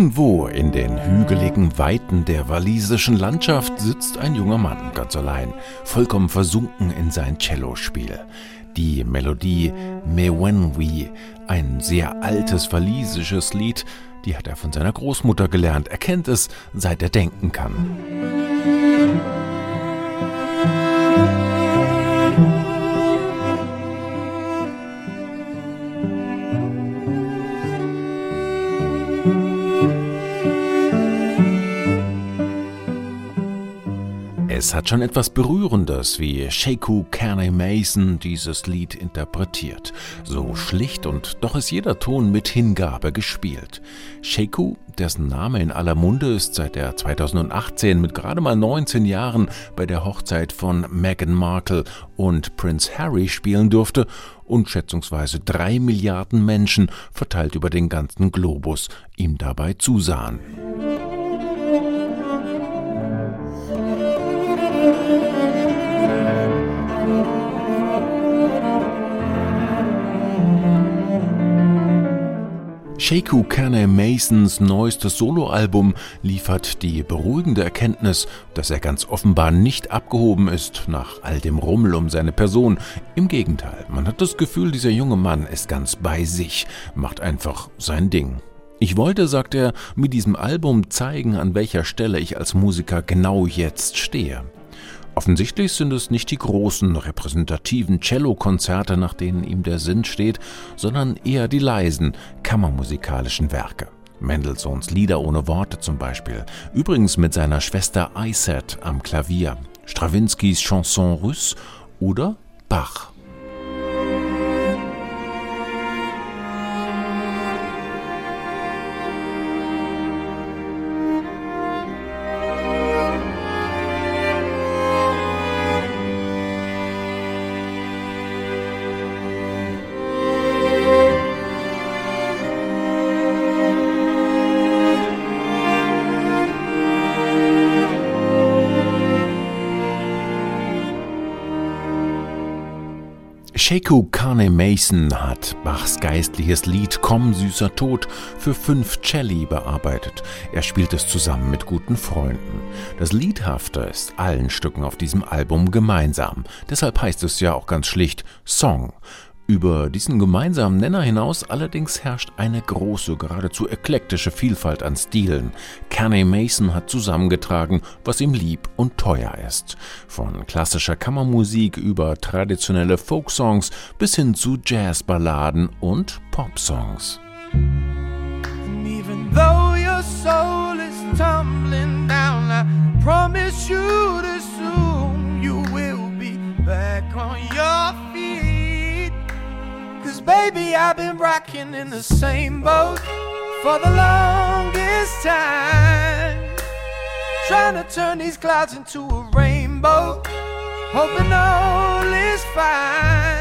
Irgendwo in den hügeligen Weiten der walisischen Landschaft sitzt ein junger Mann ganz allein, vollkommen versunken in sein Cellospiel. Die Melodie Mewenwi, ein sehr altes walisisches Lied, die hat er von seiner Großmutter gelernt. Er kennt es, seit er denken kann. Es hat schon etwas Berührendes, wie Sheku Kearney Mason dieses Lied interpretiert. So schlicht und doch ist jeder Ton mit Hingabe gespielt. Sheku, dessen Name in aller Munde ist, seit er 2018 mit gerade mal 19 Jahren bei der Hochzeit von Meghan Markle und Prince Harry spielen durfte und schätzungsweise drei Milliarden Menschen verteilt über den ganzen Globus ihm dabei zusahen. Sheku Kane Masons neuestes Soloalbum liefert die beruhigende Erkenntnis, dass er ganz offenbar nicht abgehoben ist nach all dem Rummel um seine Person. Im Gegenteil, man hat das Gefühl, dieser junge Mann ist ganz bei sich, macht einfach sein Ding. Ich wollte, sagt er, mit diesem Album zeigen, an welcher Stelle ich als Musiker genau jetzt stehe. Offensichtlich sind es nicht die großen, repräsentativen Cellokonzerte, nach denen ihm der Sinn steht, sondern eher die leisen, kammermusikalischen Werke. Mendelssohns Lieder ohne Worte zum Beispiel, übrigens mit seiner Schwester Iset am Klavier, Strawinskys Chanson Russe oder Bach. Sheku Kane Mason hat Bachs geistliches Lied Komm süßer Tod für fünf Celli bearbeitet. Er spielt es zusammen mit guten Freunden. Das Liedhafte ist allen Stücken auf diesem Album gemeinsam. Deshalb heißt es ja auch ganz schlicht Song. Über diesen gemeinsamen Nenner hinaus allerdings herrscht eine große, geradezu eklektische Vielfalt an Stilen. Carney Mason hat zusammengetragen, was ihm lieb und teuer ist. Von klassischer Kammermusik über traditionelle Folksongs bis hin zu Jazzballaden und Popsongs. And even though your soul is tumbling down, I promise you Cause baby, I've been rocking in the same boat for the longest time. Trying to turn these clouds into a rainbow, hoping all is fine.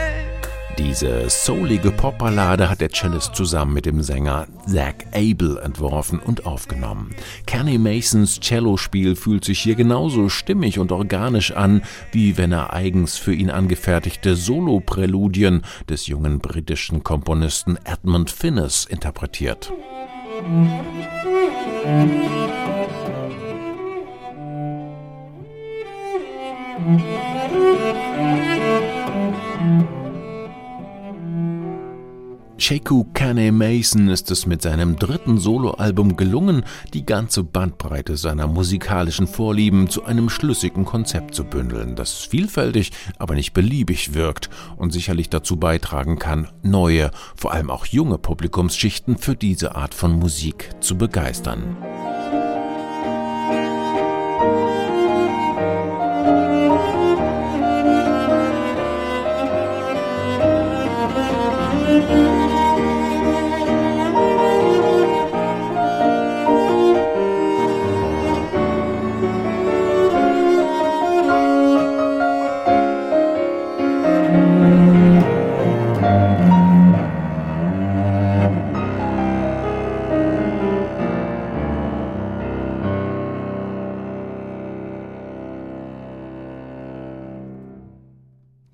Diese soulige Popballade hat der Cellist zusammen mit dem Sänger Zach Abel entworfen und aufgenommen. Kenny Masons Cellospiel fühlt sich hier genauso stimmig und organisch an, wie wenn er eigens für ihn angefertigte Solo-Präludien des jungen britischen Komponisten Edmund Finnis interpretiert. Musik Sheku Kane Mason ist es mit seinem dritten Soloalbum gelungen, die ganze Bandbreite seiner musikalischen Vorlieben zu einem schlüssigen Konzept zu bündeln, das vielfältig, aber nicht beliebig wirkt und sicherlich dazu beitragen kann, neue, vor allem auch junge Publikumsschichten für diese Art von Musik zu begeistern.